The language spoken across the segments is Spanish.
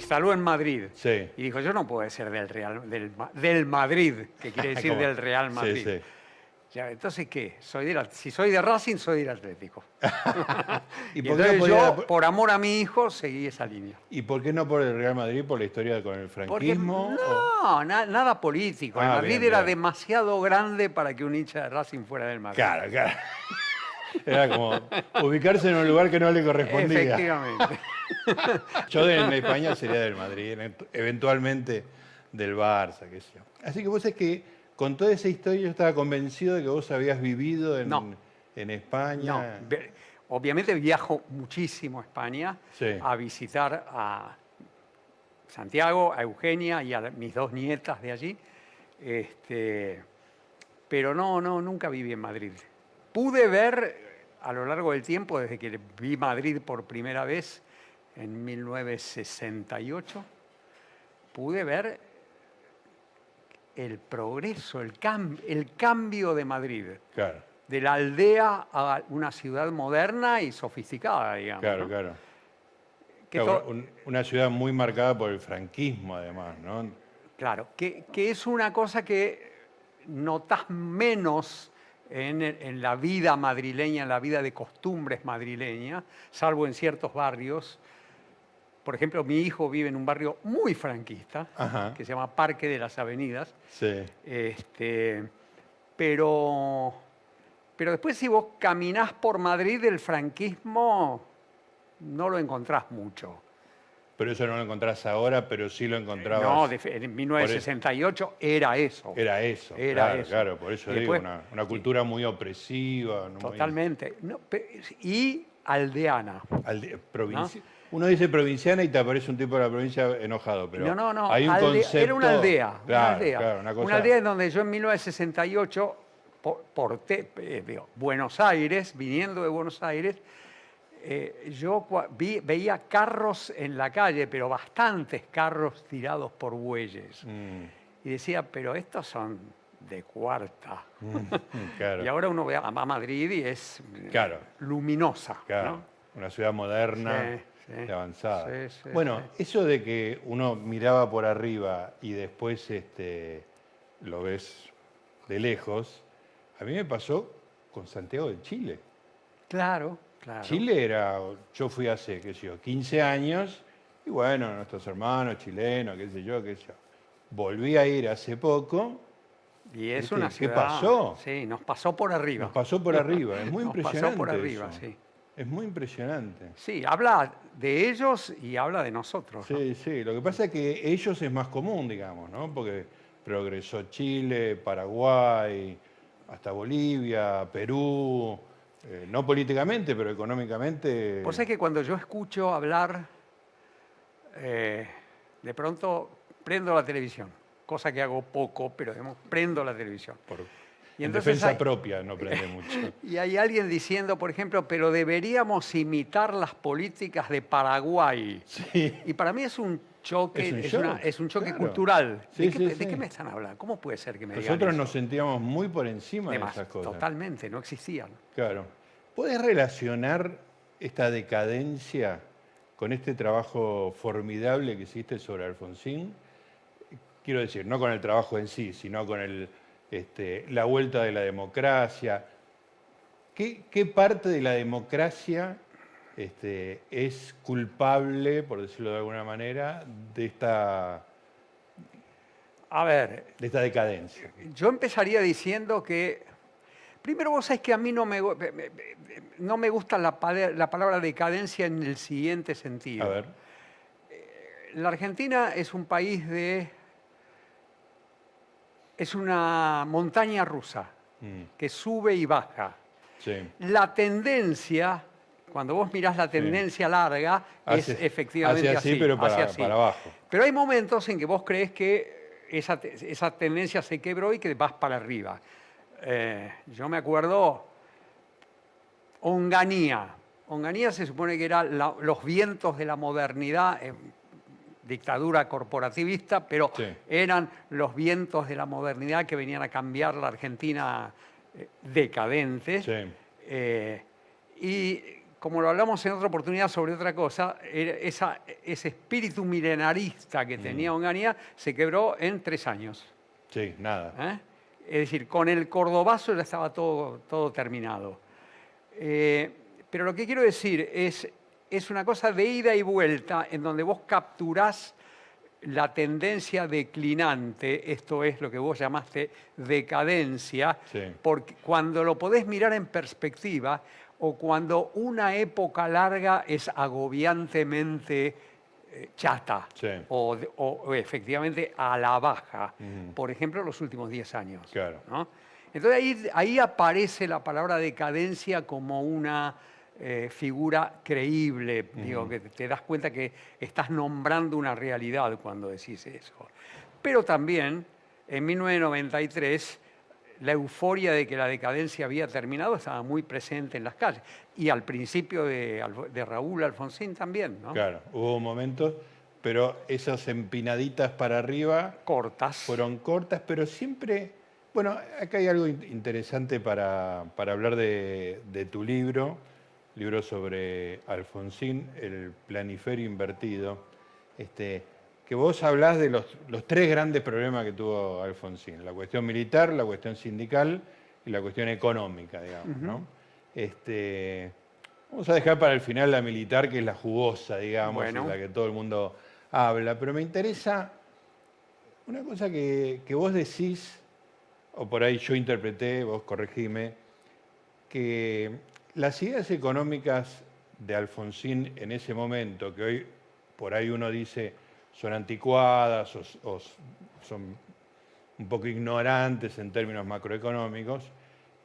instaló en Madrid. Sí. Y dijo, yo no puedo ser del Real, del, del Madrid, que quiere decir del Real Madrid. sí. Ya, entonces, ¿qué? Soy si soy de Racing, soy del Atlético. ¿Y por qué no yo, por amor a mi hijo, seguí esa línea. ¿Y por qué no por el Real Madrid? ¿Por la historia con el Porque franquismo? o- no, na- nada político. El Ah, Madrid bien, era demasiado grande para que un hincha de Racing fuera del Madrid. Claro, claro. Era como ubicarse en un lugar que no le correspondía. Efectivamente. Yo de- en España sería del Madrid, en- eventualmente del Barça, qué sé yo. Así que vos es que con toda esa historia yo estaba convencido de que vos habías vivido en, No. en España. No, obviamente viajo muchísimo a España Sí. a visitar a Santiago, a Eugenia y a mis dos nietas de allí. Este, pero no, no, nunca viví en Madrid. Pude ver a lo largo del tiempo, desde que vi Madrid por primera vez en 1968, pude ver el progreso, el, cam- el cambio de Madrid Claro, de la aldea a una ciudad moderna y sofisticada, digamos. claro, ¿no? claro. Claro, un- una ciudad muy marcada por el franquismo, además, ¿no? claro, que, que es una cosa que notas menos en, la vida madrileña, en la vida de costumbres madrileña, salvo en ciertos barrios. Por ejemplo, mi hijo vive en un barrio muy franquista, Ajá. que se llama Parque de las Avenidas. Sí. Este, pero, pero después si vos caminás por Madrid, el franquismo no lo encontrás mucho. Pero eso no lo encontrás ahora, pero sí lo encontrabas. No, de- en 1968 era eso. Era eso. Era claro, eso. claro, por eso digo, una, una cultura muy opresiva. Totalmente. No, y aldeana. alde- provinci- Uno dice provinciana y te aparece un tipo de la provincia enojado, pero no, no, no. hay un concepto... Era una aldea. Claro, una aldea. claro, una cosa... Una aldea en donde yo en 1968, por, por te- eh, digo, Buenos Aires, viniendo de Buenos Aires, eh, yo vi- veía carros en la calle, pero bastantes carros tirados por bueyes. Mm, Y decía, pero estos son de cuarta. claro, Y ahora uno ve a Madrid y es Claro. luminosa. claro. ¿no? Una ciudad moderna Sí, sí. y avanzada. Sí, sí, bueno, eso de que uno miraba por arriba y después este, lo ves de lejos, a mí me pasó con Santiago de Chile. Claro, claro. Chile era, yo fui hace, qué sé yo, 15 años, y bueno, nuestros hermanos chilenos, qué sé yo, qué sé yo. Volví a ir hace poco, Y es ¿Viste? una ¿Qué ciudad. pasó? Sí, nos pasó por arriba. nos pasó por arriba, es muy Nos impresionante. pasó por arriba, eso. sí. Es muy impresionante. Sí, habla de ellos y habla de nosotros. ¿no? Sí, sí, lo que pasa es que ellos es más común, digamos, ¿no? Porque progresó Chile, Paraguay, hasta Bolivia, Perú, eh, no políticamente, pero económicamente. Vos sabés que cuando yo escucho hablar, eh, de pronto prendo la televisión, cosa que hago poco, pero digamos, prendo la televisión. por- Y en defensa hay- propia no prende mucho. Y hay alguien diciendo, por ejemplo, pero deberíamos imitar las políticas de Paraguay. Sí. Y para mí es un choque, Es un es, shock, una- es un choque claro. cultural. Sí, ¿De, qué, sí, de sí. qué me están hablando? ¿Cómo puede ser que me digan Nosotros eso? nos sentíamos muy por encima de esas cosas. Totalmente, no existían. Claro. ¿Puedes relacionar esta decadencia con este trabajo formidable que hiciste sobre Alfonsín? Quiero decir, no con el trabajo en sí, sino con el, este, la vuelta de la democracia. ¿Qué, qué parte de la democracia este, es culpable, por decirlo de alguna manera, de esta, A ver, de esta decadencia? yo empezaría diciendo que, primero vos sabés que a mí no me, no me gusta la, pala- la palabra decadencia en el siguiente sentido. A ver, La Argentina es un país de... es una montaña rusa mm, que sube y baja. sí. La tendencia, cuando vos mirás la tendencia larga, es efectivamente hace así, así. pero para- hace así. para abajo. Pero hay momentos en que vos crees que esa, te- esa tendencia se quebró y que vas para arriba. Eh, yo me acuerdo, Onganía. Onganía se supone que eran los vientos de la modernidad, eh, dictadura corporativista, pero Sí. eran los vientos de la modernidad que venían a cambiar la Argentina eh, decadente. Sí. Eh, y como lo hablamos en otra oportunidad sobre otra cosa, esa- ese espíritu milenarista que tenía Onganía se quebró en tres años. Sí, nada. ¿eh? Es decir, con el cordobazo ya estaba todo, todo terminado. Eh, pero lo que quiero decir es, es una cosa de ida y vuelta en donde vos capturás la tendencia declinante, esto es lo que vos llamaste decadencia, Sí. porque cuando lo podés mirar en perspectiva o cuando una época larga es agobiantemente eh, chata Sí. o, de- o- o efectivamente a la baja, por ejemplo, los últimos 10 años. Claro. ¿no? Entonces ahí, ahí aparece la palabra decadencia como una eh, figura creíble, digo, que te das cuenta que estás nombrando una realidad cuando decís eso. Pero también, en 1993, la euforia de que la decadencia había terminado estaba muy presente en las calles. Y al principio de, Raúl Alfonsín también, ¿no? Claro, hubo momentos, pero esas empinaditas para arriba Cortas. fueron cortas, pero siempre... Bueno, acá hay algo in- interesante para, para hablar de, de tu libro, libro sobre Alfonsín, el planiferio invertido, este, que vos hablás de los, los tres grandes problemas que tuvo Alfonsín, la cuestión militar, la cuestión sindical y la cuestión económica, digamos. ¿no? Este, vamos a dejar para el final la militar, que es la jugosa, digamos, Bueno. la que todo el mundo habla, pero me interesa una cosa que, que vos decís, o por ahí yo interpreté, vos corregime, que las ideas económicas de Alfonsín en ese momento, que hoy por ahí uno dice son anticuadas o, son un poco ignorantes en términos macroeconómicos,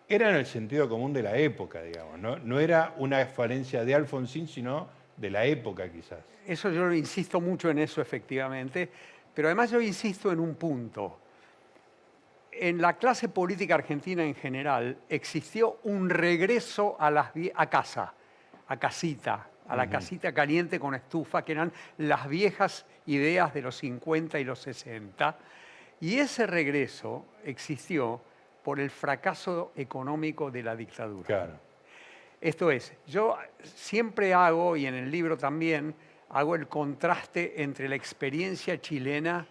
eran el sentido común de la época, digamos. No, no era una falencia de Alfonsín, sino de la época quizás. Eso yo insisto mucho en eso, efectivamente, pero además yo insisto en un punto. En la clase política argentina en general existió un regreso a, las, a casa, a casita, a la casita caliente con estufa, que eran las viejas ideas de los 50 y los 60. Y ese regreso existió por el fracaso económico de la dictadura. Claro. Esto es, yo siempre hago, y en el libro también, hago el contraste entre la experiencia chilena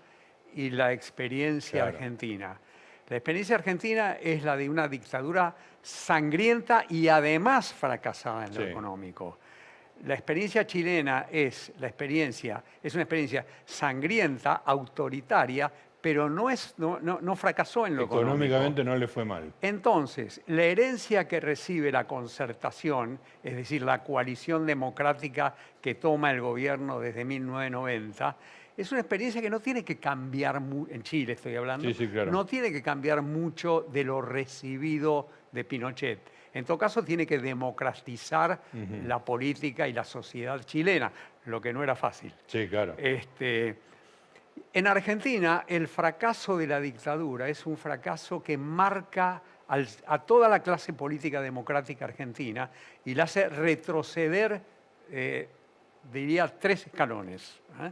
y la experiencia Claro. argentina. La experiencia argentina es la de una dictadura sangrienta y además fracasada en lo Sí. económico. La experiencia chilena es la experiencia, es una experiencia sangrienta, autoritaria, pero no, es, no, no- no fracasó en lo económico. Económicamente no le fue mal. Entonces, la herencia que recibe la concertación, es decir, la coalición democrática que toma el gobierno desde 1990, es una experiencia que no tiene que cambiar, en Chile estoy hablando, Sí, sí, claro. no tiene que cambiar mucho de lo recibido de Pinochet. En todo caso, tiene que democratizar la política y la sociedad chilena, lo que no era fácil. Sí, claro. Este, en Argentina, el fracaso de la dictadura es un fracaso que marca al- a toda la clase política democrática argentina y la hace retroceder, eh, diría, tres escalones. ¿eh?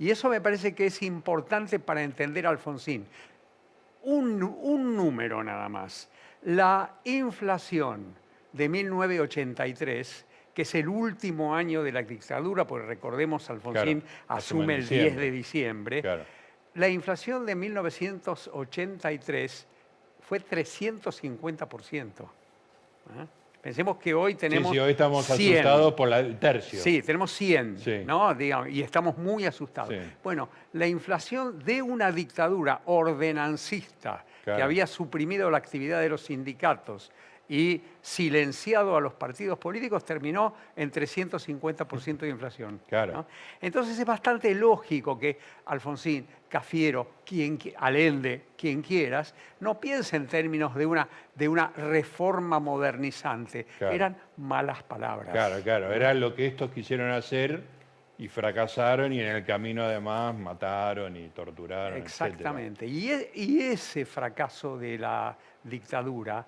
Y eso me parece que es importante para entender a Alfonsín. Un número nada más. La inflación de 1983, que es el último año de la dictadura, porque recordemos, Alfonsín Claro, asume el 10 diciembre. de diciembre, Claro. la inflación de 1983 fue 350%. ¿eh? Pensemos que hoy tenemos sí, sí, hoy estamos 100. asustados por la- el tercio. Sí, tenemos 100, Sí. ¿no? Digamos, y estamos muy asustados. Sí. Bueno, la inflación de una dictadura ordenancista que Claro. había suprimido la actividad de los sindicatos y silenciado a los partidos políticos terminó en 350% de inflación. Claro. ¿no? Entonces es bastante lógico que Alfonsín, Cafiero, quien, qui- Allende, quien quieras, no piense en términos de una, de una reforma modernizante. Claro. Eran malas palabras. Claro, claro. Era lo que estos quisieron hacer y fracasaron y en el camino además mataron y torturaron. Exactamente. Y, e- y ese fracaso de la dictadura,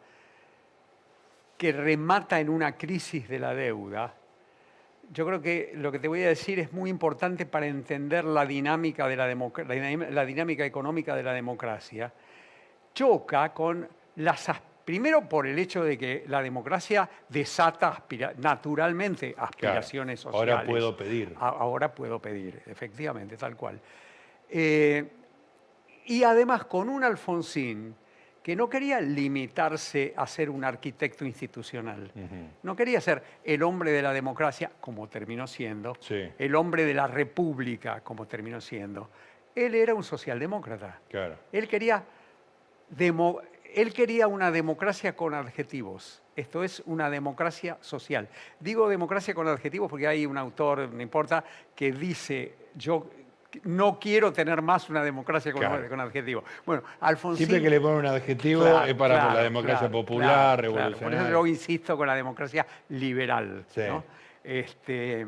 que remata en una crisis de la deuda, yo creo que lo que te voy a decir es muy importante para entender la dinámica, de la, la la dinámica económica de la democracia. Choca con las, as- Primero por el hecho de que la democracia desata naturalmente aspiraciones sociales. Ahora puedo pedir. ahora puedo pedir, efectivamente, tal cual. Eh, y además con un Alfonsín que no quería limitarse a ser un arquitecto institucional. No quería ser el hombre de la democracia, como terminó siendo, el hombre de la república, como terminó siendo. Él era un socialdemócrata. Claro. Él quería él quería una democracia con adjetivos. Esto es una democracia social. Digo democracia con adjetivos porque hay un autor, no importa, que dice, yo no quiero tener más una democracia con, adjetivos. Bueno, Alfonsín... Siempre que le ponen un adjetivo es para la democracia popular, revolucionaria. Por eso yo insisto con la democracia liberal. Este,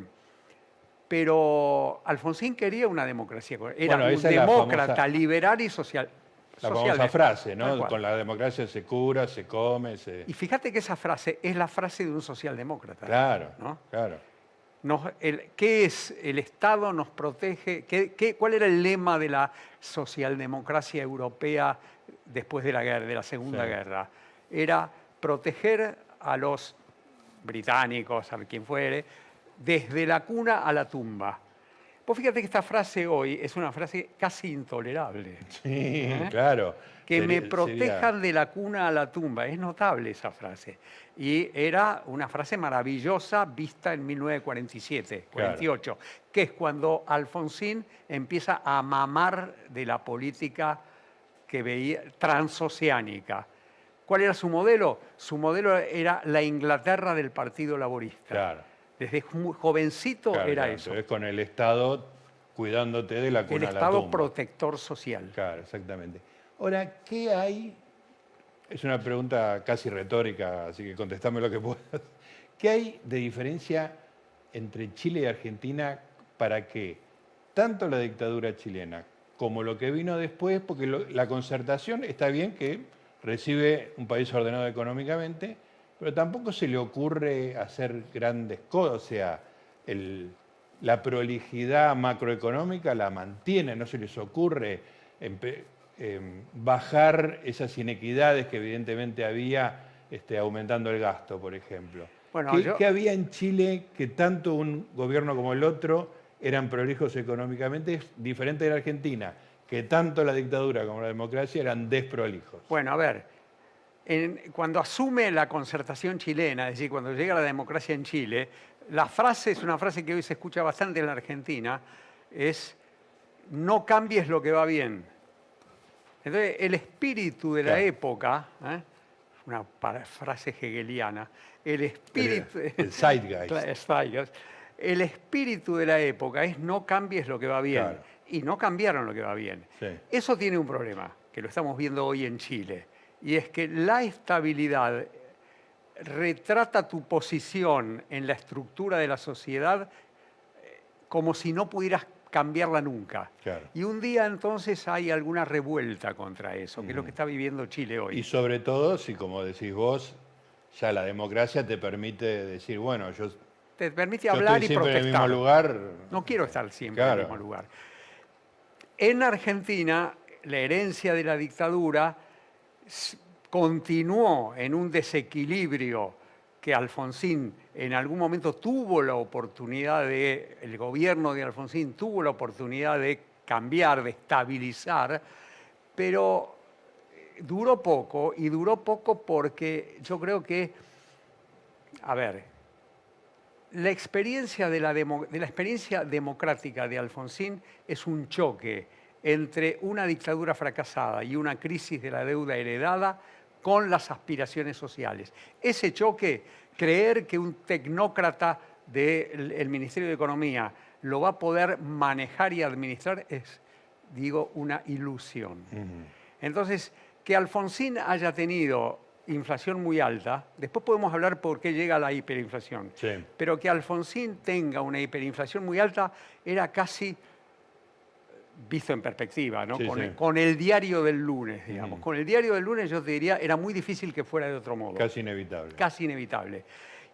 pero Alfonsín quería una democracia. Era un demócrata, liberal y social. La famosa frase, ¿no? Con la democracia se cura, se come, se... Y fíjate que esa frase es la frase de un socialdemócrata. Claro, ¿no? claro. ¿Qué es el Estado nos protege? ¿Qué, cuál era el lema de la socialdemocracia europea después de la, guerra, de la Segunda Guerra? Era proteger a los británicos, a quien fuere, desde la cuna a la tumba. Vos fíjate que esta frase hoy es una frase casi intolerable. Sí, ¿eh? claro. Que me protejan de la cuna a la tumba. Es notable esa frase. Y era una frase maravillosa vista en 1947, 48, que es cuando Alfonsín empieza a mamar de la política que veía transoceánica. ¿Cuál era su modelo? Su modelo era la Inglaterra del Partido Laborista. Claro desde muy jovencito era eso. Es con el Estado cuidándote de la cuna El Estado protector social. Claro, exactamente. Ahora, ¿qué hay? Es una pregunta casi retórica, así que contestame lo que puedas. ¿Qué hay de diferencia entre Chile y Argentina para que tanto la dictadura chilena como lo que vino después, porque la concertación está bien que recibe un país ordenado económicamente, pero tampoco se le ocurre hacer grandes cosas, o sea, la prolijidad macroeconómica la mantiene, no se les ocurre em, bajar esas inequidades que evidentemente había este, aumentando el gasto, por ejemplo. ¿Qué, había en Chile que tanto un gobierno como el otro eran prolijos económicamente? Es diferente de Argentina, que tanto la dictadura como la democracia eran desprolijos. Bueno, a ver, cuando asume la concertación chilena, es decir, cuando llega la democracia en Chile, la frase es una frase que hoy se escucha bastante en la Argentina, es no cambies lo que va bien. Entonces, el espíritu de la época, ¿eh? una frase hegeliana, el espíritu... El, zeitgeist. El espíritu de la época es no cambies lo que va bien. Y no cambiaron lo que va bien. Eso tiene un problema, que lo estamos viendo hoy en Chile y es que la estabilidad retrata tu posición en la estructura de la sociedad eh, como si no pudieras cambiarla nunca. Y un día entonces hay alguna revuelta contra eso, que es lo que está viviendo Chile hoy. Y sobre todo, si como decís vos, ya la democracia te permite decir, bueno, yo... Te permite hablar y protestar. En el mismo lugar. No quiero estar siempre en el mismo lugar. En Argentina, la herencia de la dictadura continuó en un desequilibrio que Alfonsín en algún momento tuvo la oportunidad de, el gobierno de Alfonsín tuvo la oportunidad de cambiar, de estabilizar, pero duró poco y duró poco porque yo creo que, a ver, la experiencia de la, de la experiencia democrática de Alfonsín es un choque entre una dictadura fracasada y una crisis de la deuda heredada con las aspiraciones sociales. Ese choque, creer que un tecnócrata del Ministerio de Economía lo va a poder manejar y administrar es, digo, una ilusión. Entonces, que Alfonsín haya tenido inflación muy alta, después podemos hablar por qué llega la hiperinflación, pero que Alfonsín tenga una hiperinflación muy alta era casi visto en perspectiva, ¿no? con, El, diario del lunes, digamos. Con el diario del lunes yo te diría, era muy difícil que fuera de otro modo. Casi inevitable. Casi inevitable.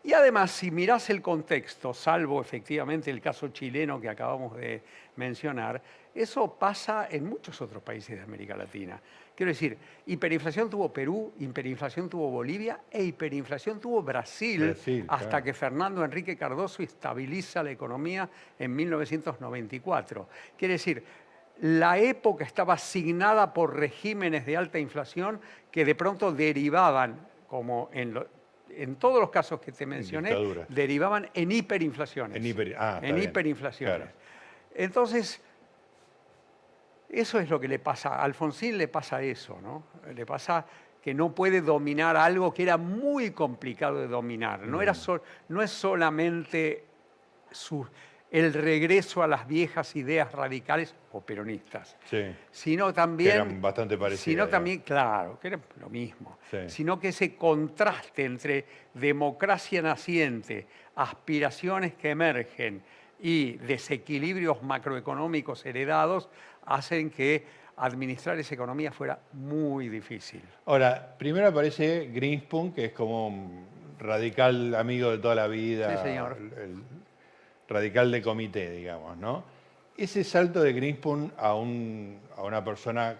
Y además, si mirás el contexto, salvo efectivamente el caso chileno que acabamos de mencionar, eso pasa en muchos otros países de América Latina. Quiero decir, hiperinflación tuvo Perú, hiperinflación tuvo Bolivia e hiperinflación tuvo Brasil, Brasil, hasta claro. que Fernando Enrique Cardoso estabiliza la economía en 1994. Quiere decir, la época estaba asignada por regímenes de alta inflación que de pronto derivaban, como en, lo- en todos los casos que te mencioné, derivaban en hiperinflaciones. En hiper- ah, en hiperinflaciones. claro. Entonces, eso es lo que le pasa. A Alfonsín le pasa eso, ¿no? Le pasa que no puede dominar algo que era muy complicado de dominar. No, Mm. era sol- no es solamente su- el regreso a las viejas ideas radicales o peronistas, Sí. sino también... eran bastante parecidas, Sino también, claro, que era lo mismo. Sí. Sino que ese contraste entre democracia naciente, aspiraciones que emergen y desequilibrios macroeconómicos heredados hacen que administrar esa economía fuera muy difícil. Ahora, primero aparece Greenspoon, que es como un radical amigo de toda la vida. Sí, señor. El radical de comité, digamos, ¿no? Ese salto de Greenspoon a, un, a una persona,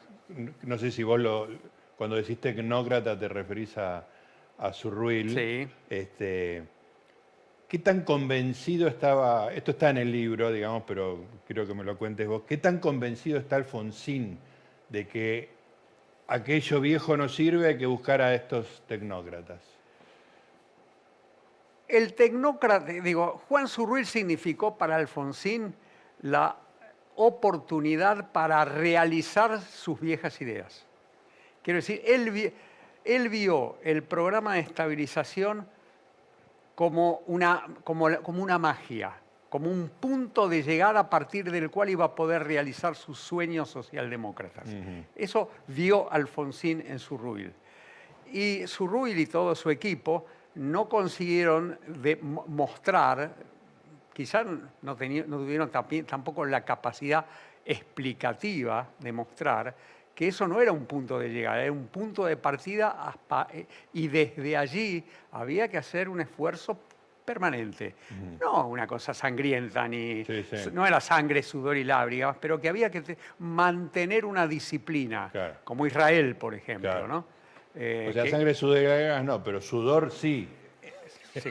no sé si vos lo, cuando decís tecnócrata te referís a, a Zurruil. Sí. Este, ¿Qué tan convencido estaba, esto está en el libro, digamos, pero quiero que me lo cuentes vos, ¿qué tan convencido está Alfonsín de que aquello viejo no sirve, hay que buscar a estos tecnócratas? El tecnócrata, digo, Juan Zurruil significó para Alfonsín la oportunidad para realizar sus viejas ideas. Quiero decir, él, él vio el programa de estabilización como una, como, la- como una magia, como un punto de llegada a partir del cual iba a poder realizar sus sueños socialdemócratas. Eso vio Alfonsín en Zurruil. Y Zurruil y todo su equipo no consiguieron de- mostrar, quizás no, no tuvieron tampoco la capacidad explicativa de mostrar que eso no era un punto de llegada, era un punto de partida hasta- eh, y desde allí había que hacer un esfuerzo permanente. No una cosa sangrienta, ni Sí, sí. no era sangre, sudor y lágrimas, pero que había que te- mantener una disciplina, Claro. como Israel, por ejemplo. Claro. ¿no? Eh, O sea, que- sangre, sudor y lágrimas no, pero sudor sí.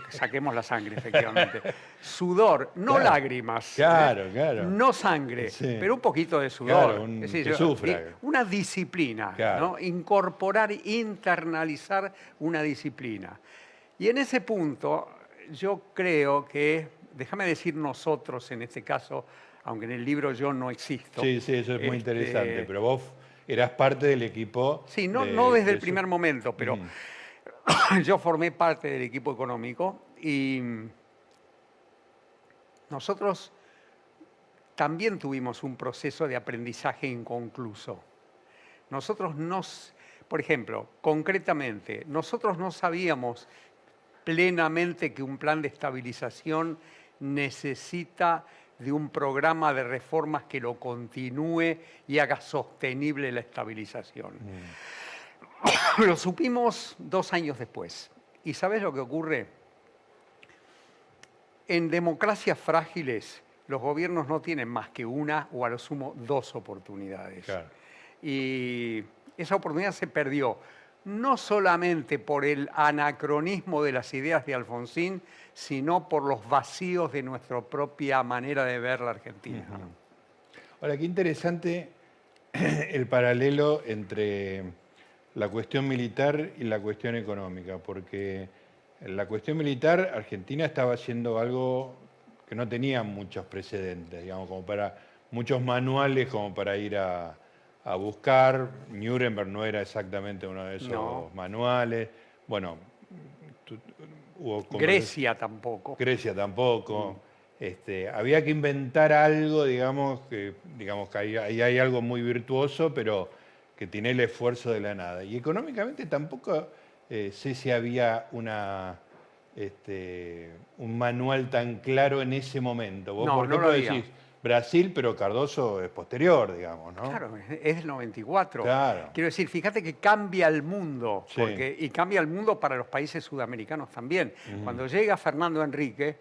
Saquemos la sangre, efectivamente. Sudor, no Claro. lágrimas. Claro, ¿eh? claro. No sangre, Sí. pero un poquito de sudor. Claro, un- Es decir, que yo- sufra. eh, Una disciplina, Claro. ¿no? Incorporar, internalizar una disciplina. Y en ese punto, yo creo que, déjame decir nosotros en este caso, aunque en el libro yo no existo. Sí, sí, eso es muy este, interesante. Pero vos eras parte del equipo. Sí, no, de- no desde de el su- primer momento, pero Mm. yo formé parte del equipo económico y nosotros también tuvimos un proceso de aprendizaje inconcluso. Nosotros nos, por ejemplo, concretamente, nosotros no sabíamos plenamente que un plan de estabilización necesita de un programa de reformas que lo continúe y haga sostenible la estabilización. Lo supimos dos años después. ¿Y sabes lo que ocurre? En democracias frágiles, los gobiernos no tienen más que una o a lo sumo dos oportunidades. Claro. Y esa oportunidad se perdió, no solamente por el anacronismo de las ideas de Alfonsín, sino por los vacíos de nuestra propia manera de ver la Argentina. Ahora, qué interesante el paralelo entre la cuestión militar y la cuestión económica, porque en la cuestión militar Argentina estaba haciendo algo que no tenía muchos precedentes, digamos, como para muchos manuales como para ir a, a buscar. Nuremberg no era exactamente uno de esos No. manuales. Bueno, hubo Grecia tampoco. Grecia tampoco. Este, había que inventar algo, digamos, que, digamos que ahí, ahí hay algo muy virtuoso, pero que tiene el esfuerzo de la nada. Y económicamente tampoco eh, sé si había una, este, un manual tan claro en ese momento. Vos, No, por no lo había. Brasil, pero Cardoso es posterior, digamos, ¿no? Claro, es del 94. Claro. Quiero decir, fíjate que cambia el mundo, Sí. porque- y cambia el mundo para los países sudamericanos también. Cuando llega Fernando Enrique,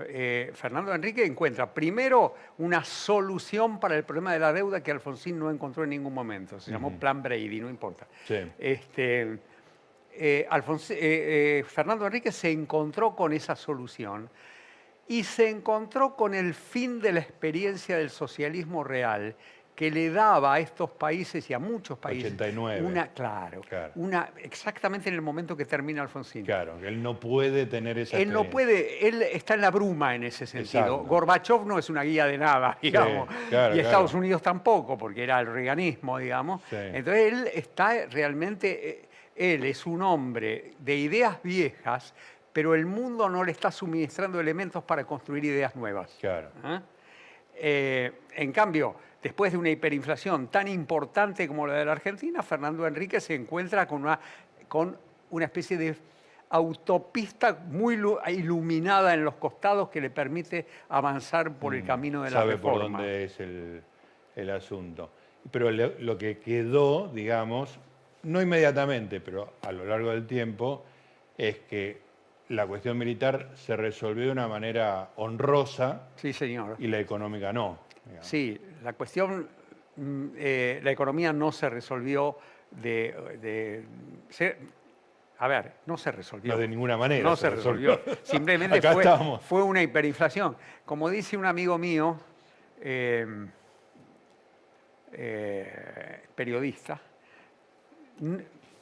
eh, Fernando Enrique encuentra primero una solución para el problema de la deuda que Alfonsín no encontró en ningún momento. Se llamó Plan Brady, no importa. Sí. Este, eh, eh, eh, Fernando Enrique se encontró con esa solución y se encontró con el fin de la experiencia del socialismo real que le daba a estos países y a muchos países 89. una claro, Claro. una exactamente en el momento que termina Alfonsín. Claro, él no puede tener esa Él no puede, él está en la bruma en ese sentido. Exacto. Gorbachev no es una guía de nada, digamos. claro, y Estados claro. Unidos tampoco, porque era el reganismo, digamos. Sí. Entonces él está realmente, eh, él es un hombre de ideas viejas, pero el mundo no le está suministrando elementos para construir ideas nuevas. Claro. ¿Ah? Eh, en cambio, después de una hiperinflación tan importante como la de la Argentina, Fernando Enrique se encuentra con una, con una especie de autopista muy lu- iluminada en los costados que le permite avanzar por el camino de la Mm, Sabe reforma. por dónde es el, el asunto. Pero le- lo que quedó, digamos, no inmediatamente, pero a lo largo del tiempo, es que la cuestión militar se resolvió de una manera honrosa Sí, señor. y la económica no. digamos. Sí, la cuestión, mm, eh, la economía no se resolvió de... de- se- a ver, no se resolvió. No de ninguna manera. No se resolvió. Simplemente fue, una hiperinflación. Como dice un amigo mío, eh, eh, periodista,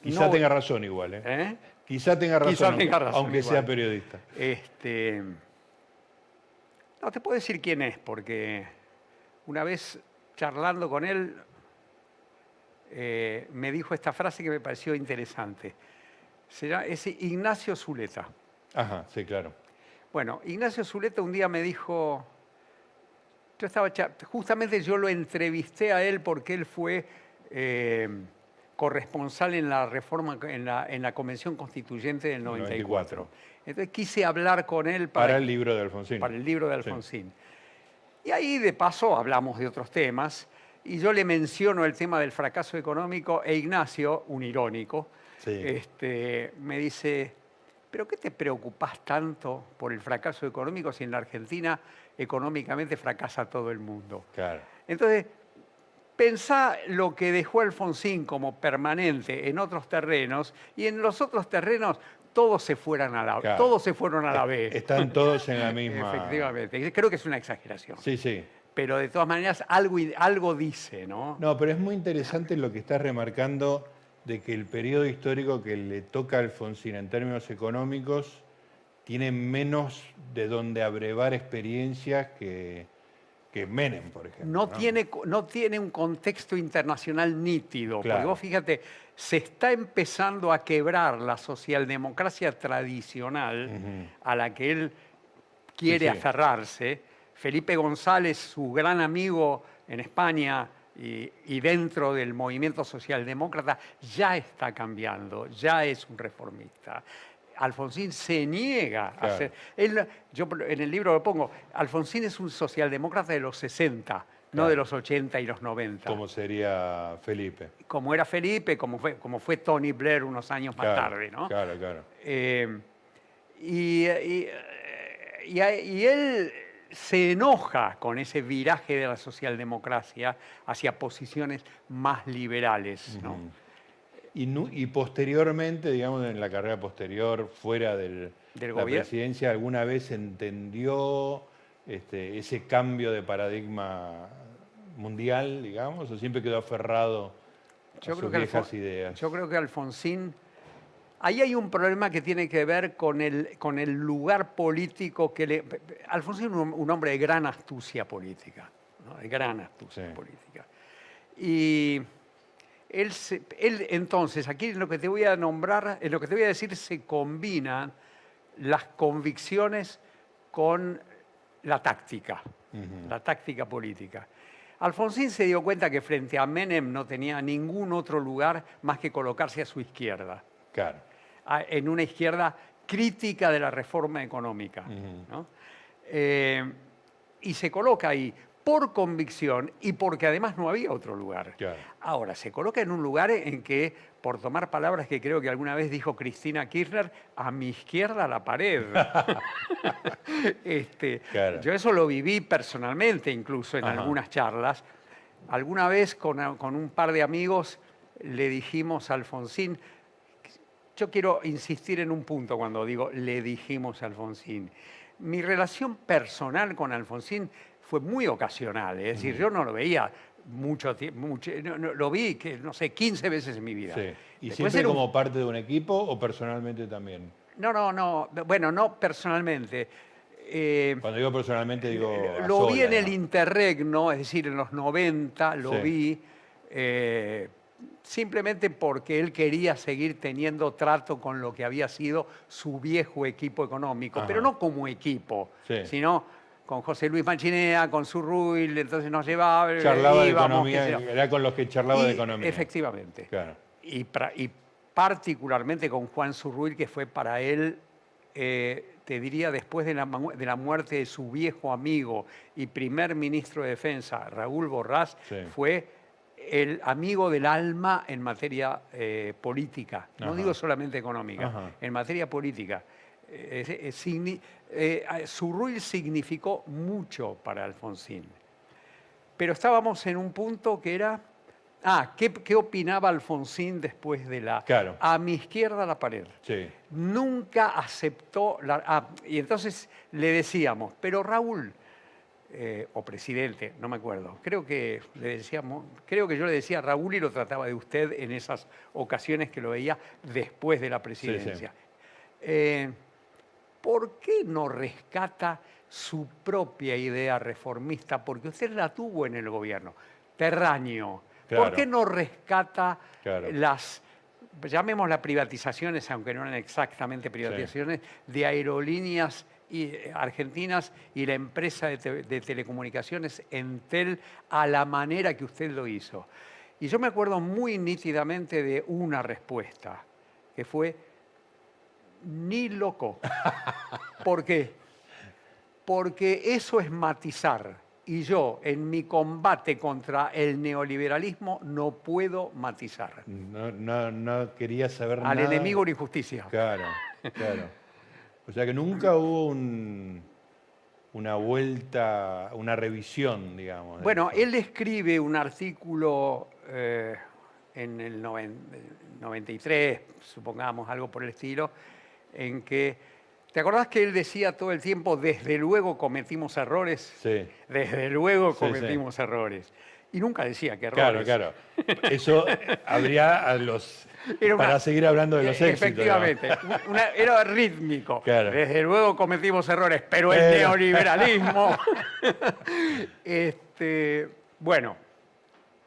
Quizá no- tenga razón igual, ¿eh? ¿eh? Quizá tenga razón, Quizá tenga razón aunque igual. sea periodista. Este, no te puedo decir quién es, porque una vez charlando con él, eh, me dijo esta frase que me pareció interesante. Será, es Ignacio Zuleta. Ajá, sí, claro. Bueno, Ignacio Zuleta un día me dijo, yo estaba, justamente yo lo entrevisté a él porque él fue eh, corresponsal en la reforma, en la, en la Convención Constituyente del 94. 94. Entonces quise hablar con él para, Para el libro de Alfonsín. para el libro de Sí. Alfonsín. Y ahí de paso hablamos de otros temas y yo le menciono el tema del fracaso económico e Ignacio, un irónico, Sí. este, me dice, ¿pero qué te preocupas tanto por el fracaso económico si en la Argentina económicamente fracasa todo el mundo? Claro. Entonces, pensá lo que dejó Alfonsín como permanente en otros terrenos y en los otros terrenos todos se, fueran a la, Claro. todos se fueron a la vez. Están todos en la misma. Efectivamente. Creo que es una exageración. Sí, sí. Pero de todas maneras algo, algo dice, ¿no? No, pero es muy interesante lo que estás remarcando de que el periodo histórico que le toca a Alfonsín en términos económicos tiene menos de donde abrevar experiencias que, que Menem, por ejemplo. No, Tiene, no tiene un contexto internacional nítido. Porque Claro. vos fíjate, se está empezando a quebrar la socialdemocracia tradicional a la que él quiere Sí, sí. aferrarse. Felipe González, su gran amigo en España y, y dentro del movimiento socialdemócrata, ya está cambiando, ya es un reformista. Alfonsín se niega a ser. él- yo en el libro lo pongo, Alfonsín es un socialdemócrata de los 60, no de los 80 y los 90. Como sería Felipe. Como era Felipe, como fue, como fue Tony Blair unos años más tarde, ¿no? Claro, claro. Eh, y, y- y- y él se enoja con ese viraje de la socialdemocracia hacia posiciones más liberales. ¿no? Y, posteriormente, digamos, en la carrera posterior, fuera del, Del la gobierno. presidencia, ¿alguna vez entendió este, ese cambio de paradigma mundial, digamos, o siempre quedó aferrado a sus creo, que viejas Alfon- ideas? yo creo que Alfonsín... Ahí hay un problema que tiene que ver con el, con el lugar político que le... Alfonsín es un, un hombre de gran astucia política, ¿no? de gran astucia Sí. política. Y él, se- él, entonces, aquí en lo que te voy a nombrar, en lo que te voy a decir, se combinan las convicciones con la táctica, la táctica política. Alfonsín se dio cuenta que frente a Menem no tenía ningún otro lugar más que colocarse a su izquierda, Claro. en una izquierda crítica de la reforma económica. ¿no? Eh, y se coloca ahí por convicción y porque además no había otro lugar. Claro. Ahora, se coloca en un lugar en que, por tomar palabras que creo que alguna vez dijo Cristina Kirchner, a mi izquierda la pared. Este, Claro. Yo eso lo viví personalmente, incluso en Ajá. algunas charlas. Alguna vez con, con un par de amigos le dijimos a Alfonsín, yo quiero insistir en un punto cuando digo le dijimos a Alfonsín. Mi relación personal con Alfonsín fue muy ocasional, es decir, yo no lo veía mucho tiempo, lo vi, que no sé, 15 veces en mi vida. Sí. ¿Y Después siempre un- como parte de un equipo o personalmente también? No, no, no, bueno, no personalmente. Eh, Cuando digo personalmente digo... lo vi en el ¿no? interregno, es decir, en los 90 lo Sí. vi eh, simplemente porque él quería seguir teniendo trato con lo que había sido su viejo equipo económico, Ajá. pero no como equipo, Sí. sino con José Luis Machinea, con su Ruil, entonces nos llevaba, eh, Charlaba de íbamos, economía, sé yo. era con los que charlaba de economía. Efectivamente Claro. y, particularmente con Juan Zurruil, que fue para él, eh, te diría, después de la, mu- de la muerte de su viejo amigo y primer ministro de Defensa, Raúl Borrás, Sí. fue el amigo del alma en materia eh, política, no Ajá. digo solamente económica, Ajá. en materia política. Eh, eh, significó mucho para Alfonsín. Pero estábamos en un punto que era, ah, ¿qué, qué opinaba Alfonsín después de la... Claro. A mi izquierda la pared. Sí. Nunca aceptó la... ah, y entonces le decíamos, pero Raúl, eh, o presidente, no me acuerdo, creo que, le decíamos, creo que yo le decía a Raúl y lo trataba de usted en esas ocasiones que lo veía después de la presidencia. Eh, ¿Por qué no rescata su propia idea reformista? Porque usted la tuvo en el gobierno, terráneo. ¿Por Claro. qué no rescata Claro. las, llamémoslas privatizaciones, aunque no eran exactamente privatizaciones, de aerolíneas y, eh, argentinas y la empresa de, te- de telecomunicaciones Entel a la manera que usted lo hizo? Y yo me acuerdo muy nítidamente de una respuesta, que fue, ni loco. ¿Por qué? Porque eso es matizar. Y yo, en mi combate contra el neoliberalismo, no puedo matizar. No, no, no quería saber Al nada. enemigo la injusticia. Claro, claro. O sea que nunca hubo un- una vuelta, una revisión, digamos. Bueno, él escribe un artículo eh, en el noven- 93, supongamos, algo por el estilo, en que, ¿te acordás que él decía todo el tiempo, desde luego cometimos errores? Sí. Desde luego Sí, sí. cometimos errores. Y nunca decía que Claro, errores. claro. Eso habría a los. Una- para seguir hablando de los Eh, éxitos. Efectivamente, una- era rítmico. Claro. Desde luego cometimos errores, pero el Pero- neoliberalismo. este, bueno,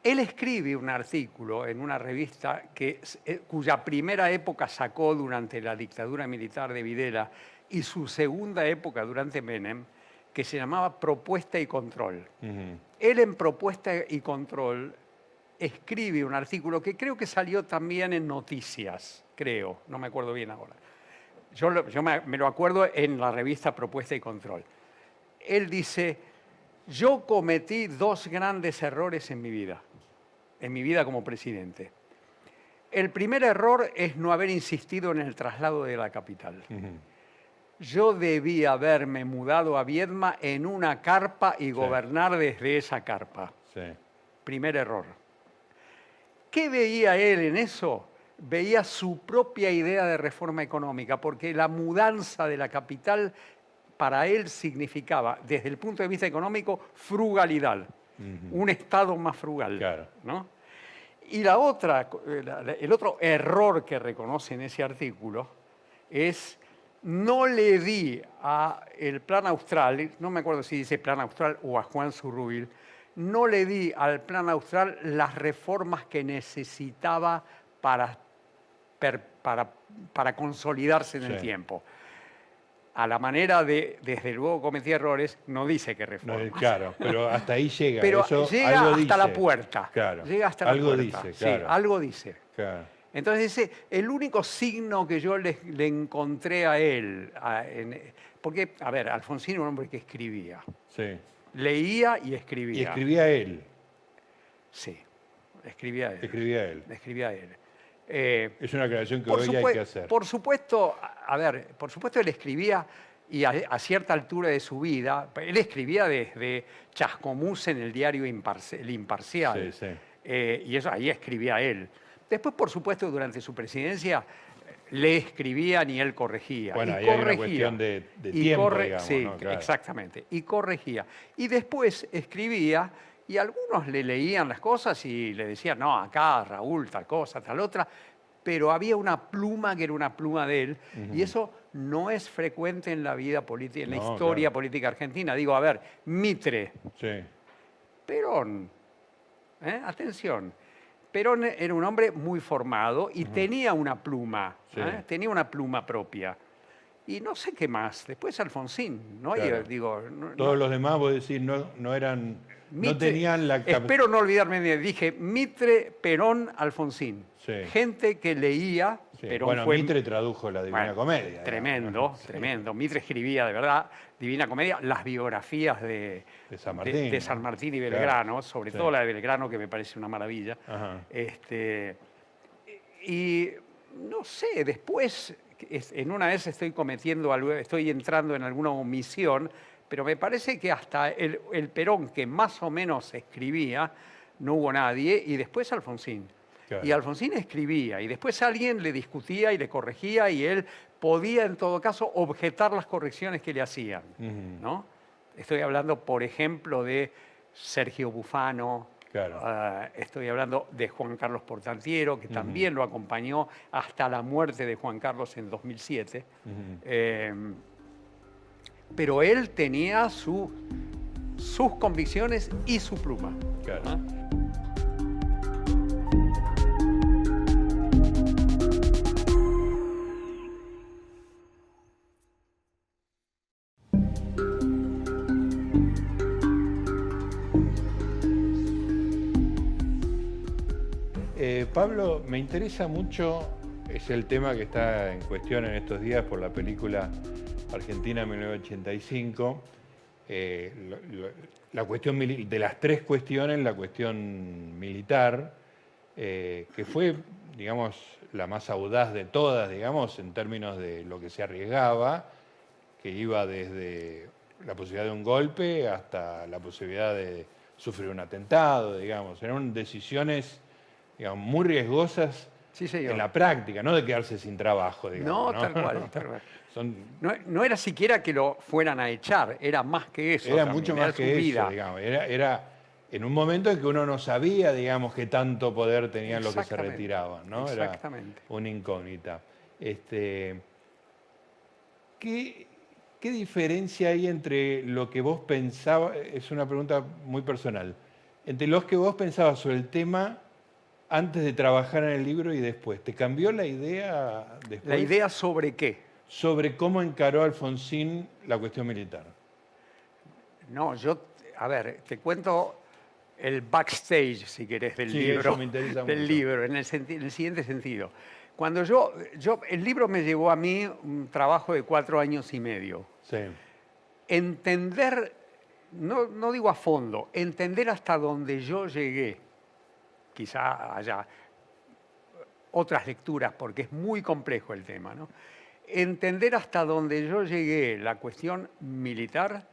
él escribe un artículo en una revista que, eh, cuya primera época sacó durante la dictadura militar de Videla y su segunda época durante Menem, que se llamaba Propuesta y Control. Él en Propuesta y Control escribe un artículo que creo que salió también en Noticias, creo, no me acuerdo bien ahora. Yo, lo- yo me, me lo acuerdo en la revista Propuesta y Control. Él dice, yo cometí dos grandes errores en mi vida, en mi vida como presidente. El primer error es no haber insistido en el traslado de la capital. Yo debí haberme mudado a Viedma en una carpa y gobernar desde esa carpa. Sí. Primer error. ¿Qué veía él en eso? Veía su propia idea de reforma económica, porque la mudanza de la capital para él significaba, desde el punto de vista económico, frugalidad, un Estado más frugal. Claro. ¿no? Y la otra, eh, el otro error que reconoce en ese artículo es no le di a el plan austral, no me acuerdo si dice plan austral o a Juan Zurrubil, no le di al plan austral las reformas que necesitaba para, per- para, para consolidarse en el tiempo. A la manera de, desde luego cometí errores, no dice que No, reformas. claro, pero hasta ahí llega. Pero Eso llega algo hasta la puerta. Claro. Llega hasta la algo puerta. dice, Sí, claro. algo dice. Claro. Entonces, ese, el único signo que yo le, le encontré a él, a- en- porque, a ver, Alfonsín era un hombre que escribía. Sí. leía y escribía. Y escribía él. Sí, escribía él. Escribía él. Escribía él. Eh, es una aclaración que hoy hay que hacer. Por supuesto, a ver, por supuesto él escribía y a, a cierta altura de su vida, él escribía desde Chascomús en el diario Imparci- El Imparcial. Sí, sí. Eh, y eso ahí escribía él. Después, por supuesto, durante su presidencia eh, le escribían y él corregía. Bueno, y ahí hay una corregía. cuestión de- tiempo, digamos, sí, ¿no? Claro. exactamente. Y corregía. Y después escribía y algunos le leían las cosas y le decían, no, acá Raúl, tal cosa, tal otra. Pero había una pluma que era una pluma de él y eso no es frecuente en la vida política, en la historia claro. política argentina. Digo, a ver, Mitre, Sí. Perón, ¿eh? atención, Perón era un hombre muy formado y tenía una pluma, Sí. ¿eh? tenía una pluma propia. Y no sé qué más, después Alfonsín, ¿no? Y, digo, no- Todos los demás, vos decís, no, no eran. no tenían la Espero no olvidarme de, dije Mitre, Perón, Alfonsín. Sí. Gente que leía, Sí, Perón Bueno, fue Mitre tradujo la Divina bueno, Comedia. Tremendo, tremendo. Mitre escribía de verdad Divina Comedia, las biografías de, De San de- Martín, de San ¿no? Martín y Claro. Belgrano, sobre todo la de Belgrano, que me parece una maravilla. Ajá. Este, y no sé, después, es- en una vez estoy cometiendo algo, estoy entrando en alguna omisión, pero me parece que hasta el, el Perón, que más o menos escribía, no hubo nadie, y después Alfonsín. Claro. Y Alfonsín escribía, y después alguien le discutía y le corregía, y él podía, en todo caso, objetar las correcciones que le hacían. ¿no? Estoy hablando, por ejemplo, de Sergio Bufano, Claro. ah, estoy hablando de Juan Carlos Portantiero, que también lo acompañó hasta la muerte de Juan Carlos en 2007. Ujú. Eh, pero él tenía su- sus convicciones y su pluma. Claro. ¿ah? Pablo, me interesa mucho, es el tema que está en cuestión en estos días por la película Argentina 1985. eh, la cuestión de las tres cuestiones, la cuestión militar, eh, que fue, digamos, la más audaz de todas, digamos, en términos de lo que se arriesgaba, que iba desde la posibilidad de un golpe hasta la posibilidad de sufrir un atentado, digamos. Eran decisiones digamos, muy riesgosas Sí, en la práctica, no de quedarse sin trabajo, digamos. No, tal cual, tal cual. Son, No, no era siquiera que lo fueran a echar, era más que eso. era también, mucho más que vida. eso, digamos. Era, era en un momento en que uno no sabía, digamos, qué tanto poder tenían los que se retiraban, ¿no? exactamente. Era una incógnita. Este, ¿qué, ¿Qué diferencia hay entre lo que vos pensabas? Es una pregunta muy personal. Entre los que vos pensabas sobre el tema antes de trabajar en el libro y después. ¿Te cambió la idea después? ¿La idea sobre qué? sobre cómo encaró Alfonsín la cuestión militar. No, yo, a ver, te cuento el backstage, si querés, del Sí, libro. eso me interesa del mucho. libro, en el, en el siguiente sentido. Cuando yo, yo, el libro me llevó a mí un trabajo de cuatro años y medio. Sí, Entender, no, no digo a fondo, entender hasta donde yo llegué. Quizá haya otras lecturas, porque es muy complejo el tema. Entender hasta donde yo llegué la cuestión militar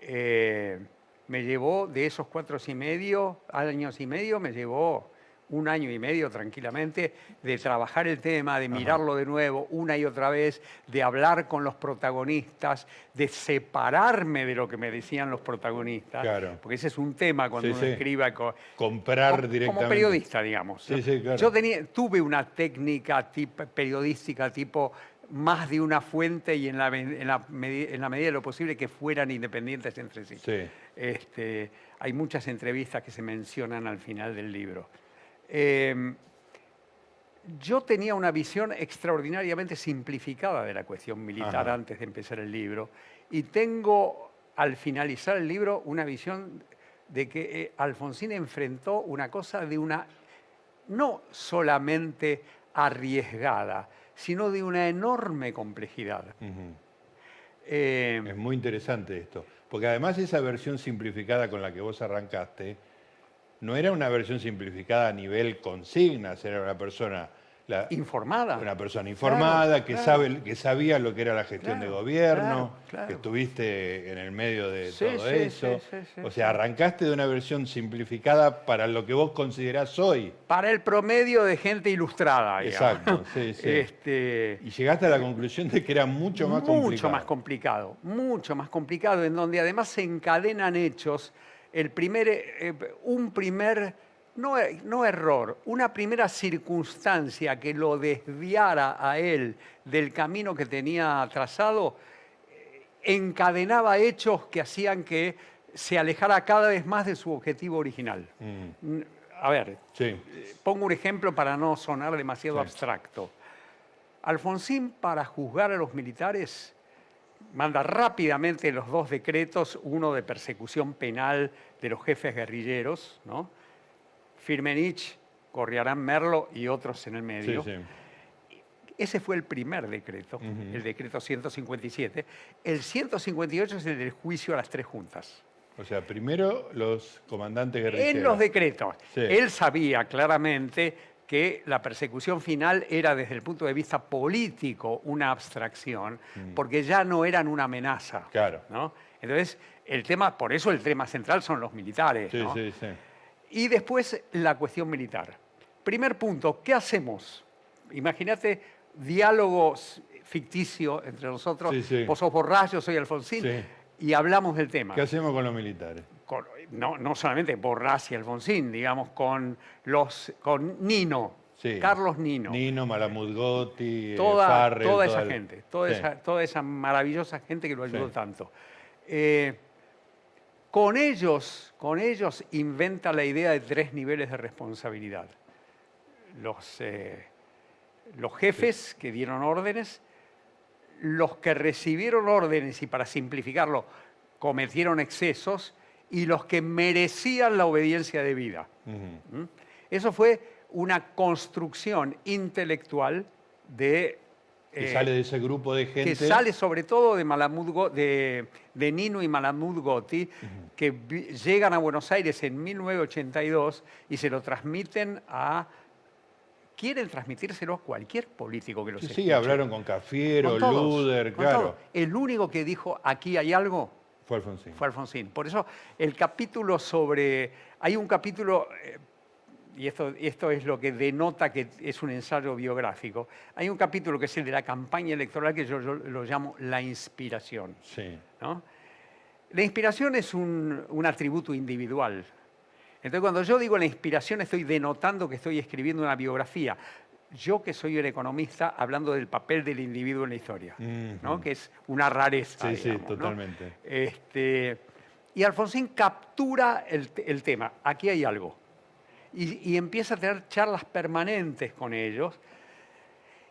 eh, me llevó de esos cuatro y medio, años y medio, me llevó un año y medio tranquilamente de trabajar el tema, de mirarlo de nuevo una y otra vez, de hablar con los protagonistas, de separarme de lo que me decían los protagonistas, Claro. porque ese es un tema cuando Sí, uno sí. escriba co- comprar como, directamente. como periodista, digamos. Sí, sí, claro. Yo tenía, tuve una técnica tipo, periodística tipo más de una fuente y en la, en, la en la medida de lo posible que fueran independientes entre sí. Sí, Este, hay muchas entrevistas que se mencionan al final del libro. Eh, yo tenía una visión extraordinariamente simplificada de la cuestión militar Ajá. antes de empezar el libro y tengo al finalizar el libro una visión de que eh, Alfonsín enfrentó una cosa de una no solamente arriesgada, sino de una enorme complejidad. Eh, es muy interesante esto. Porque además esa versión simplificada con la que vos arrancaste, no era una versión simplificada a nivel consignas, era una persona la- Informada. una persona informada, que, claro. sabe, que sabía lo que era la gestión Claro, de gobierno, que estuviste en el medio de Sí, todo sí, eso. sí, o sea, arrancaste de una versión simplificada para lo que vos considerás hoy. Para el promedio de gente ilustrada. digamos. Exacto, sí, sí. Este, Y llegaste a la conclusión de que era mucho más mucho complicado. más complicado, mucho más complicado, en donde además se encadenan hechos. El primer, eh, un primer, no, no error, una primera circunstancia que lo desviara a él del camino que tenía trazado, eh, encadenaba hechos que hacían que se alejara cada vez más de su objetivo original. Mm, Mm, A ver, sí, Pongo un ejemplo para no sonar demasiado Sí. abstracto. Alfonsín, para juzgar a los militares, manda rápidamente los dos decretos, uno de persecución penal de los jefes guerrilleros, ¿no? Firmenich, Corriarán Merlo y otros en el medio. sí. Ese fue el primer decreto, el decreto 157. El 158 es el del juicio a las tres juntas. O sea, primero los comandantes guerrilleros. En los decretos. Sí. Él sabía claramente que la persecución final era desde el punto de vista político una abstracción, porque ya no eran una amenaza. Mm. Claro. ¿no? Entonces, el tema, por eso el tema central son los militares. Sí, ¿no? sí, sí. Y después la cuestión militar. Primer punto, ¿qué hacemos? Imagínate diálogos ficticio entre nosotros. Vos sos Borrás, yo soy Alfonsín, Sí. y hablamos del tema ¿Qué hacemos con los militares? con- no, no solamente Borrás y Alfonsín, digamos, con, los, con Nino, Sí. Carlos Nino, Nino, Malamud Gotti, eh, toda, Farrell, toda esa el- gente, toda, Sí. esa, toda esa maravillosa gente que lo ayudó Sí. tanto. Eh, con ellos, con ellos inventa la idea de tres niveles de responsabilidad. Los, eh, los jefes que dieron órdenes, los que recibieron órdenes y para simplificarlo cometieron excesos y los que merecían la obediencia debida. Ujú. ¿Mm? Eso fue una construcción intelectual de... Que eh, sale de ese grupo de gente. que sale sobre todo de, Malamud de, de Nino y Malamud Gotti, que llegan a Buenos Aires en 1982 y se lo transmiten a... Quieren transmitírselo a cualquier político que los Sí, sí, hablaron con Cafiero, Con todos, Luder, con claro. El único que dijo, aquí hay algo, Fue Alfonsín. fue Alfonsín. Por eso el capítulo sobre... Hay un capítulo, eh, y esto, esto es lo que denota que es un ensayo biográfico, hay un capítulo que es el de la campaña electoral que yo, yo lo llamo la inspiración. Sí. ¿no? La inspiración es un, un atributo individual. Entonces, cuando yo digo la inspiración, estoy denotando que estoy escribiendo una biografía. Yo que soy un economista, hablando del papel del individuo en la historia, ¿no? Ujú. que es una rareza. Sí, sí, totalmente. Este, y Alfonsín captura el, te- el tema. Aquí hay algo. Y, y empieza a tener charlas permanentes con ellos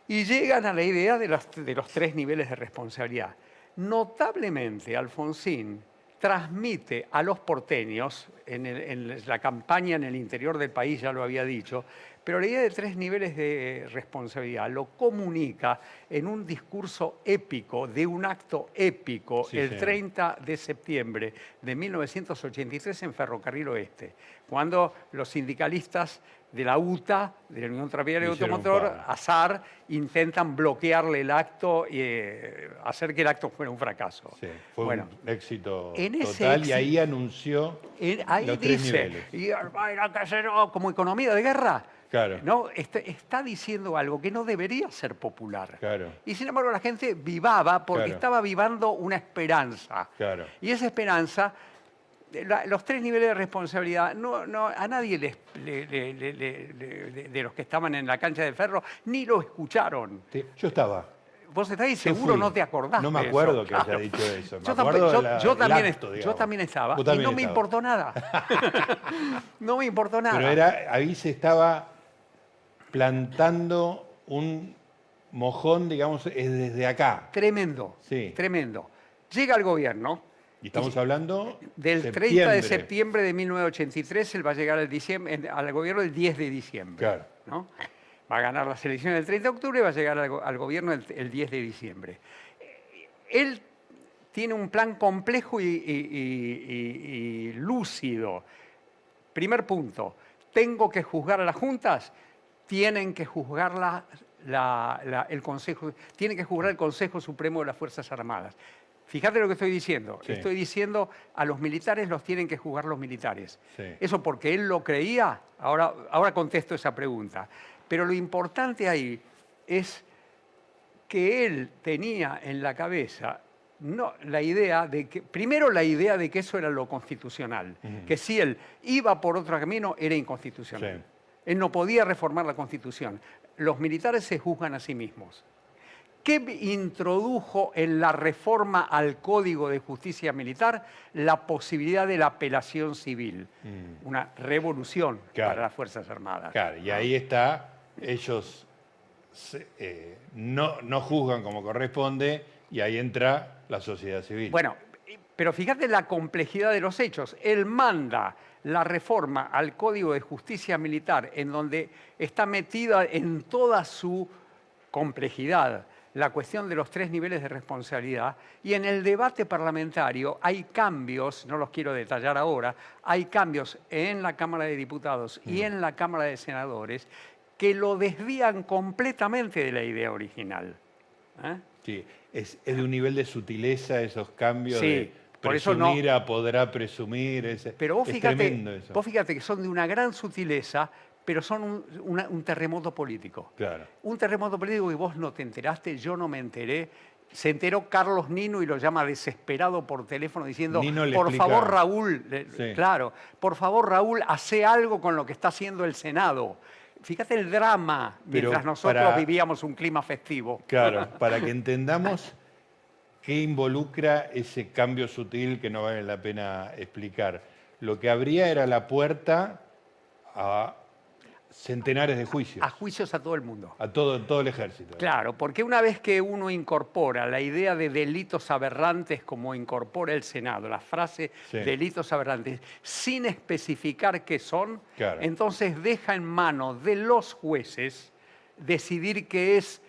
y llegan a la idea de los, de los tres niveles de responsabilidad. Notablemente, Alfonsín transmite a los porteños, en, el- en la campaña en el interior del país ya lo había dicho, pero la idea de tres niveles de responsabilidad lo comunica en un discurso épico, de un acto épico, Sí, el sí. 30 de septiembre de 1983 en Ferrocarril Oeste, cuando los sindicalistas de la UTA, de la Unión Tranviaria y Automotor, azar, intentan bloquearle el acto y eh, hacer que el acto fuera un fracaso. Sí, fue bueno, un éxito en ese total y ahí anunció en- ahí los tres dice, niveles. y hacer oh, como economía de guerra. Claro. No, está, está diciendo algo que no debería ser popular. Claro. Y sin embargo la gente vivaba porque Claro. estaba vivando una esperanza. Claro. Y esa esperanza, la- los tres niveles de responsabilidad, no, no, a nadie les- le- le- le- le- le- de, los que estaban en la cancha de ferro ni lo escucharon. Sí, Yo estaba. Vos estás ahí, seguro fui. no te acordás. No me de eso, acuerdo que haya dicho eso. Me Yo, acuerdo tampoco- de yo- la- yo del también, acto, yo también estaba. Y no me importó nada. no me importó nada. Pero era, ahí se estaba plantando un mojón, digamos, es desde acá. Tremendo. Sí. Tremendo. Llega el gobierno. Y estamos hablando Del 30 de septiembre de 1983, él va a llegar al, diciembre- al gobierno el 10 de diciembre. Claro. ¿no? Va a ganar las elecciones el 30 de octubre y va a llegar al, go- al gobierno el, el 10 de diciembre. Él tiene un plan complejo y- y lúcido. Primer punto, tengo que juzgar a las juntas, tienen que juzgarla la- la- el Consejo, tiene que juzgar el Consejo Supremo de las Fuerzas Armadas. Fíjate lo que estoy diciendo. Sí. Estoy diciendo a los militares los tienen que juzgar los militares. Sí. Eso porque él lo creía, ahora, ahora contesto esa pregunta. Pero lo importante ahí es que él tenía en la cabeza no, la idea de que, primero la idea de que eso era lo constitucional, que si él iba por otro camino era inconstitucional. Sí. Él no podía reformar la constitución. Los militares se juzgan a sí mismos. ¿Qué introdujo en la reforma al Código de Justicia Militar la posibilidad de la apelación civil? Una revolución Claro. para las Fuerzas Armadas. Claro, y ahí está, ellos se- eh, no, no juzgan como corresponde y ahí entra la sociedad civil. Bueno, pero fíjate la complejidad de los hechos. Él manda la reforma al Código de Justicia Militar, en donde está metida en toda su complejidad la cuestión de los tres niveles de responsabilidad, y en el debate parlamentario hay cambios, no los quiero detallar ahora, hay cambios en la Cámara de Diputados y en la Cámara de Senadores que lo desvían completamente de la idea original. ¿eh? Sí, es, es de un nivel de sutileza esos cambios Sí, de por eso no- presumir podrá presumir. Es, Pero vos es fíjate, tremendo eso. vos fíjate que son de una gran sutileza, pero son un, una- un terremoto político. Claro. Un terremoto político que vos no te enteraste, yo no me enteré. Se enteró Carlos Nino y lo llama desesperado por teléfono diciendo, por explica- favor Raúl, Sí. claro, por favor Raúl, hace algo con lo que está haciendo el Senado. Fíjate el drama Pero mientras nosotros para- vivíamos un clima festivo. Claro, para que entendamos qué involucra ese cambio sutil que no vale la pena explicar. Lo que habría era la puerta a centenares de juicios, A juicios a todo el mundo. a todo, todo el ejército. Claro, porque una vez que uno incorpora la idea de delitos aberrantes como incorpora el Senado, la frase Sí. delitos aberrantes, sin especificar qué son, Claro. entonces deja en manos de los jueces decidir qué es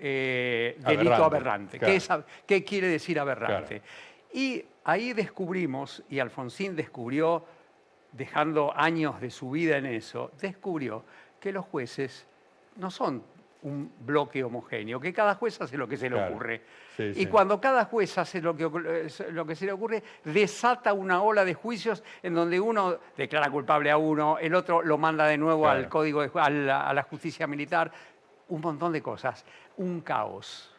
eh, delito Aberrante, aberrante, claro. qué, es ab- qué quiere decir aberrante. Y ahí descubrimos, y Alfonsín descubrió, dejando años de su vida en eso, descubrió que los jueces no son un bloque homogéneo, que cada juez hace lo que se le Claro. ocurre. Sí, y sí. cuando cada juez hace lo que, ocu- lo que se le ocurre, desata una ola de juicios en donde uno declara culpable a uno, el otro lo manda de nuevo Claro. al código de, ju- a la, a la justicia militar, un montón de cosas, un caos.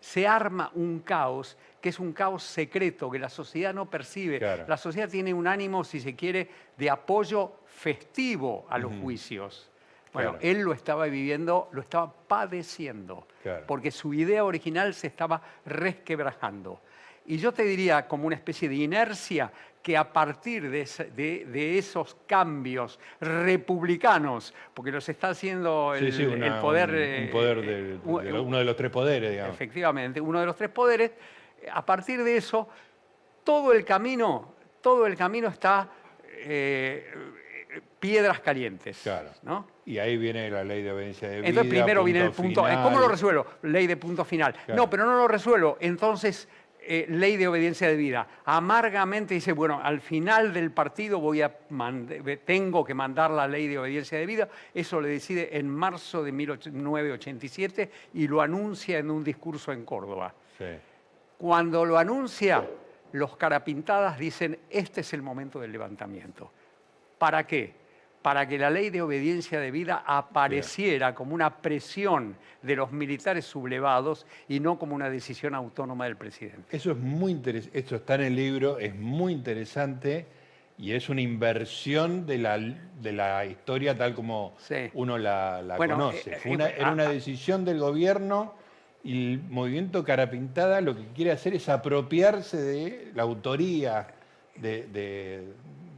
Se arma un caos que es un caos secreto que la sociedad no percibe. Claro. La sociedad tiene un ánimo, si se quiere, de apoyo festivo a los juicios. Bueno, Claro. él lo estaba viviendo, lo estaba padeciendo, Claro. porque su idea original se estaba resquebrajando. Y yo te diría, como una especie de inercia, que a partir de, ese- de- de esos cambios republicanos, porque los está haciendo el, Sí, sí, una- el poder... un, un eh, poder eh, de uno de los tres poderes, digamos. Efectivamente, uno de los tres poderes. A partir de eso, todo el camino, todo el camino está eh, piedras calientes. Claro. ¿no? Y ahí viene la ley de obediencia de vida. Entonces primero viene el punto. final. ¿Cómo lo resuelvo? Ley de punto final. Claro. No, pero no lo resuelvo. Entonces, eh, ley de obediencia de vida. Amargamente dice, bueno, al final del partido voy a tengo que mandar la ley de obediencia de vida. Eso le decide en marzo de 1987 y lo anuncia en un discurso en Córdoba. Sí. Cuando lo anuncia, los carapintadas dicen, este es el momento del levantamiento. ¿Para qué? Para que la ley de obediencia de vida apareciera como una presión de los militares sublevados y no como una decisión autónoma del presidente. Eso es muy interesante, esto está en el libro, es muy interesante y es una inversión de la, de la historia tal como Sí. uno la, la Bueno, conoce. eh, una- eh, era ah, una ah. decisión del gobierno y el movimiento Carapintada lo que quiere hacer es apropiarse de la autoría de... de-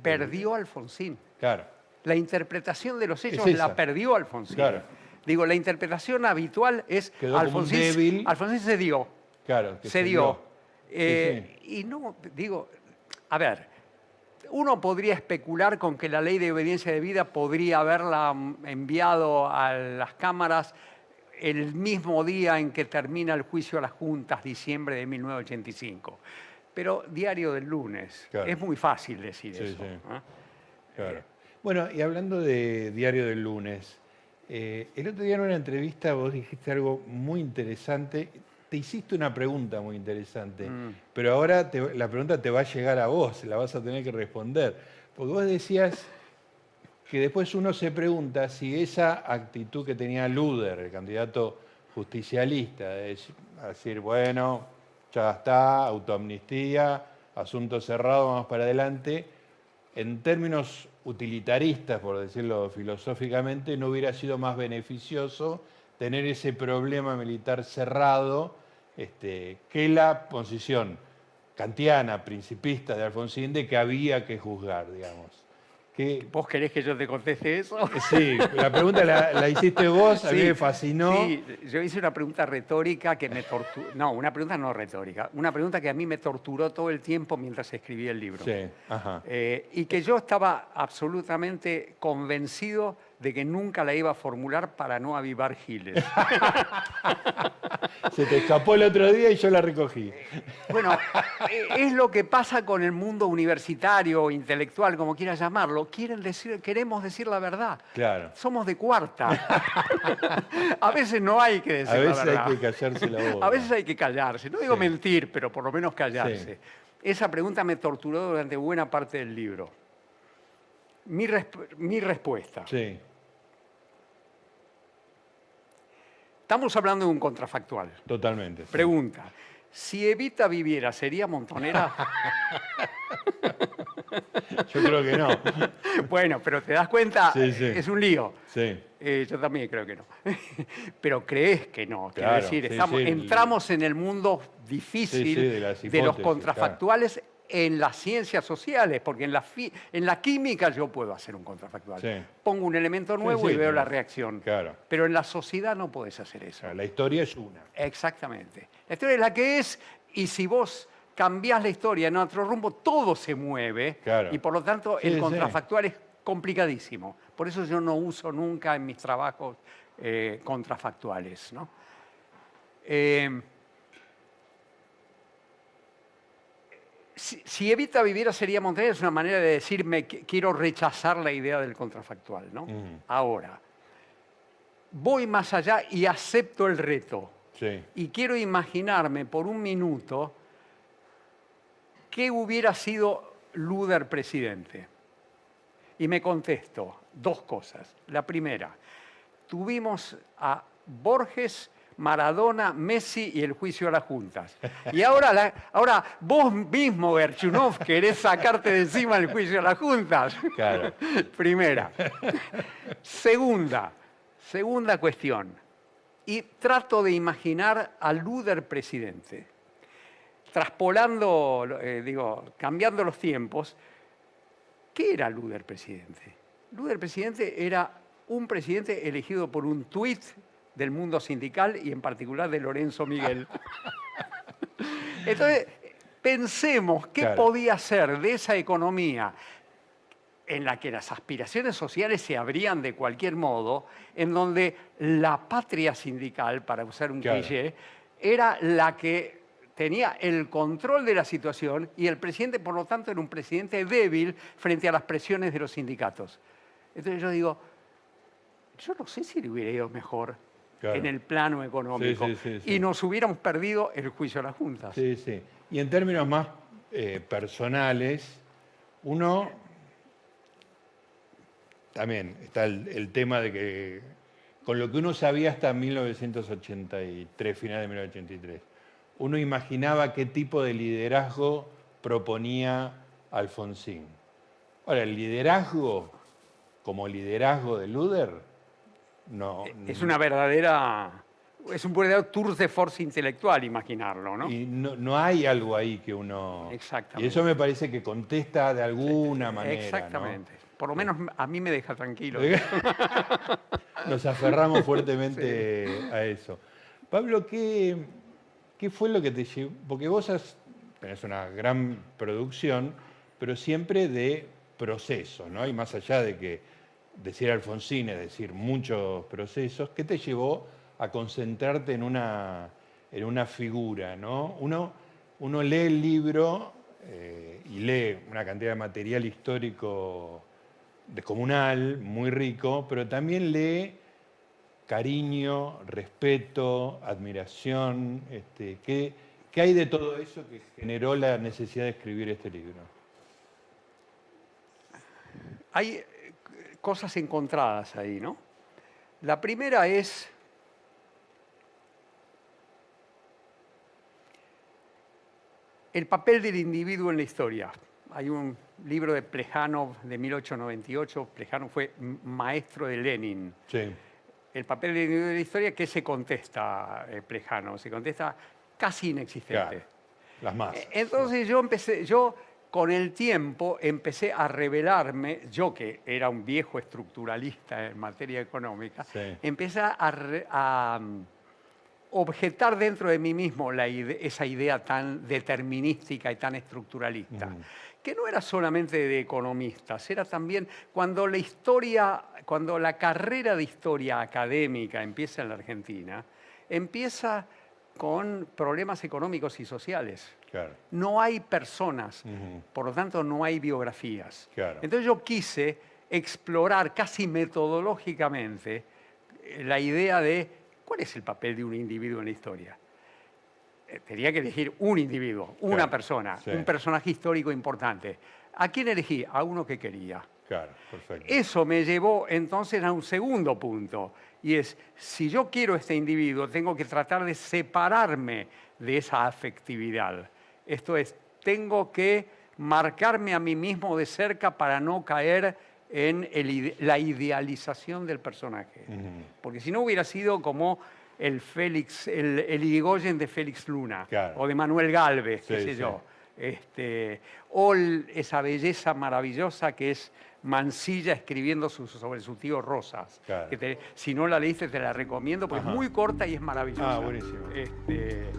Perdió Alfonsín. Claro, La interpretación de los hechos Es la perdió Alfonsín. Claro. Digo, la interpretación habitual es Quedó Alfonsín, débil. Alfonsín se dio. claro. que se dio. Eh, Sí, Y no, digo, a ver, uno podría especular con que la ley de obediencia de vida podría haberla mm, enviado a las cámaras el mismo día en que termina el juicio a las juntas, diciembre de 1985. Pero diario del lunes. Claro. Es muy fácil decir Sí, eso. ¿ah? Claro. Bueno, y hablando de Diario del Lunes, eh, el otro día en una entrevista vos dijiste algo muy interesante. Te hiciste una pregunta muy interesante, Mm. pero ahora te- la pregunta te va a llegar a vos, la vas a tener que responder. Porque vos decías que después uno se pregunta si esa actitud que tenía Luder, el candidato justicialista, de dec- decir, bueno, ya está, autoamnistía, asunto cerrado, vamos para adelante, en términos utilitaristas, por decirlo filosóficamente, no hubiera sido más beneficioso tener ese problema militar cerrado este, que la posición kantiana, principista de Alfonsín, de que había que juzgar, digamos. Que, ¿Vos querés que yo te conteste eso? sí, la pregunta la, la hiciste vos, a mí Sí, me fascinó. Sí, yo hice una pregunta retórica que me torturó. No, una pregunta no retórica. Una pregunta que a mí me torturó todo el tiempo mientras escribía el libro. Sí, ajá. Eh, y que yo estaba absolutamente convencido de que nunca la iba a formular para no avivar giles. Se te escapó el otro día y yo la recogí. Bueno, eh, es lo que pasa con el mundo universitario intelectual, como quieras llamarlo. Quieren decir, queremos decir la verdad. Claro. Somos de cuarta. a veces no hay que decir A la veces verdad. hay que callarse la boca. A veces hay que callarse. No digo Sí. mentir, pero por lo menos callarse. Sí. Esa pregunta me torturó durante buena parte del libro. Mi, resp- mi respuesta. Sí, Estamos hablando de un contrafactual. totalmente. sí. Pregunta. Si Evita viviera, ¿sería montonera? Yo creo que no. bueno, pero te das cuenta, Sí, sí. es un lío. Sí. Eh, yo también creo que no. Pero crees que no. Quiero Claro, decir, sí, estamos- sí, el- entramos en el mundo difícil Sí, sí, de las los hipótesis, contrafactuales en las ciencias sociales, porque en la, en la química yo puedo hacer un contrafactual. Sí. Pongo un elemento Sí, nuevo sí, y veo claro. la reacción. Claro. Pero en la sociedad no podés hacer eso. sea, la historia es una. Exactamente. La historia es la que es y si vos cambiás la historia en otro rumbo, todo se mueve Claro. y por lo tanto Sí, el sí. contrafactual es complicadísimo. Por eso yo no uso nunca en mis trabajos eh, contrafactuales. ¿no? Eh, si, si Evita viviera sería Montaner es una manera de decirme que quiero rechazar la idea del contrafactual. ¿no? Mm. Ahora, voy más allá y acepto el reto. Sí. Y quiero imaginarme por un minuto qué hubiera sido Luder presidente. Y me contesto dos cosas. La primera, tuvimos a Borges, Maradona, Messi y el juicio a las juntas. Y ahora, la- ahora vos mismo, Gerchunov, querés sacarte de encima el juicio a las juntas. Claro. Primera. Segunda, segunda cuestión. Y trato de imaginar al Luder presidente. Traspolando, eh, digo, cambiando los tiempos, ¿qué era Luder presidente? Luder presidente era un presidente elegido por un tuit del mundo sindical y en particular de Lorenzo Miguel. Entonces, pensemos qué Claro. podía ser de esa economía en la que las aspiraciones sociales se abrían de cualquier modo, en donde la patria sindical, para usar un Claro. cliché, era la que tenía el control de la situación y el presidente, por lo tanto, era un presidente débil frente a las presiones de los sindicatos. Entonces yo digo, yo no sé si le hubiera ido mejor Claro. en el plano económico Sí, sí, sí, sí. y nos hubiéramos perdido el juicio a las juntas. Sí, sí. Y en términos más eh, personales, uno también está el, el tema de que con lo que uno sabía hasta 1983, final de 1983, uno imaginaba qué tipo de liderazgo proponía Alfonsín. Ahora, el liderazgo como liderazgo de Luder, no. Es una verdadera, es un verdadero tour de force intelectual imaginarlo, ¿no? Y no, no hay algo ahí que uno... Exactamente. Y eso me parece que contesta de alguna manera. ¿no? Exactamente. Por lo menos a mí me deja tranquilo. Nos aferramos fuertemente a eso. Pablo, ¿qué, ¿qué fue lo que te llevó? Porque vos has, tenés una gran producción, pero siempre de proceso, ¿no? Y más allá de que decir Alfonsín es decir muchos procesos, ¿qué te llevó a concentrarte en una, en una figura, ¿no? Uno, uno lee el libro eh, y lee una cantidad de material histórico descomunal, muy rico, pero también lee cariño, respeto, admiración. Este, ¿qué, ¿Qué hay de todo eso que generó la necesidad de escribir este libro? Hay cosas encontradas ahí, ¿no? La primera es el papel del individuo en la historia. Hay un libro de Plejanov de 1898. Plejanov fue maestro de Lenin. Sí. El papel del individuo en la historia, ¿qué se contesta eh, Plejanov? Se contesta casi inexistente. Claro, las más. E- Entonces yo empecé, yo con el tiempo empecé a revelarme, yo que era un viejo estructuralista en materia económica, Sí. empecé a, re- a, mm, objetar dentro de mí mismo la ide- esa idea tan determinística y tan estructuralista, Ujú. que no era solamente de economistas, era también cuando la historia, cuando la carrera de historia académica empieza en la Argentina, empieza con problemas económicos y sociales. Claro. No hay personas, por lo tanto no hay biografías. Claro. Entonces yo quise explorar casi metodológicamente eh, la idea de cuál es el papel de un individuo en la historia. Eh, Tenía que elegir un individuo, una Claro, persona, sí. un personaje histórico importante. ¿A quién elegí? A uno que quería. Claro, perfecto. Eso me llevó entonces a un segundo punto, y es, si yo quiero este individuo, tengo que tratar de separarme de esa afectividad. Esto es, tengo que marcarme a mí mismo de cerca para no caer en el la idealización del personaje. Ujú. Porque si no hubiera sido como el Félix, el, el Irigoyen de Félix Luna, Claro. o de Manuel Galvez, qué sé sí. yo. Este, o el- esa belleza maravillosa que es Mansilla escribiendo su- sobre su tío Rosas. Claro. que te- si no la leíste, te la recomiendo porque Ajá. es muy corta y es maravillosa. Ah, buenísimo. Este,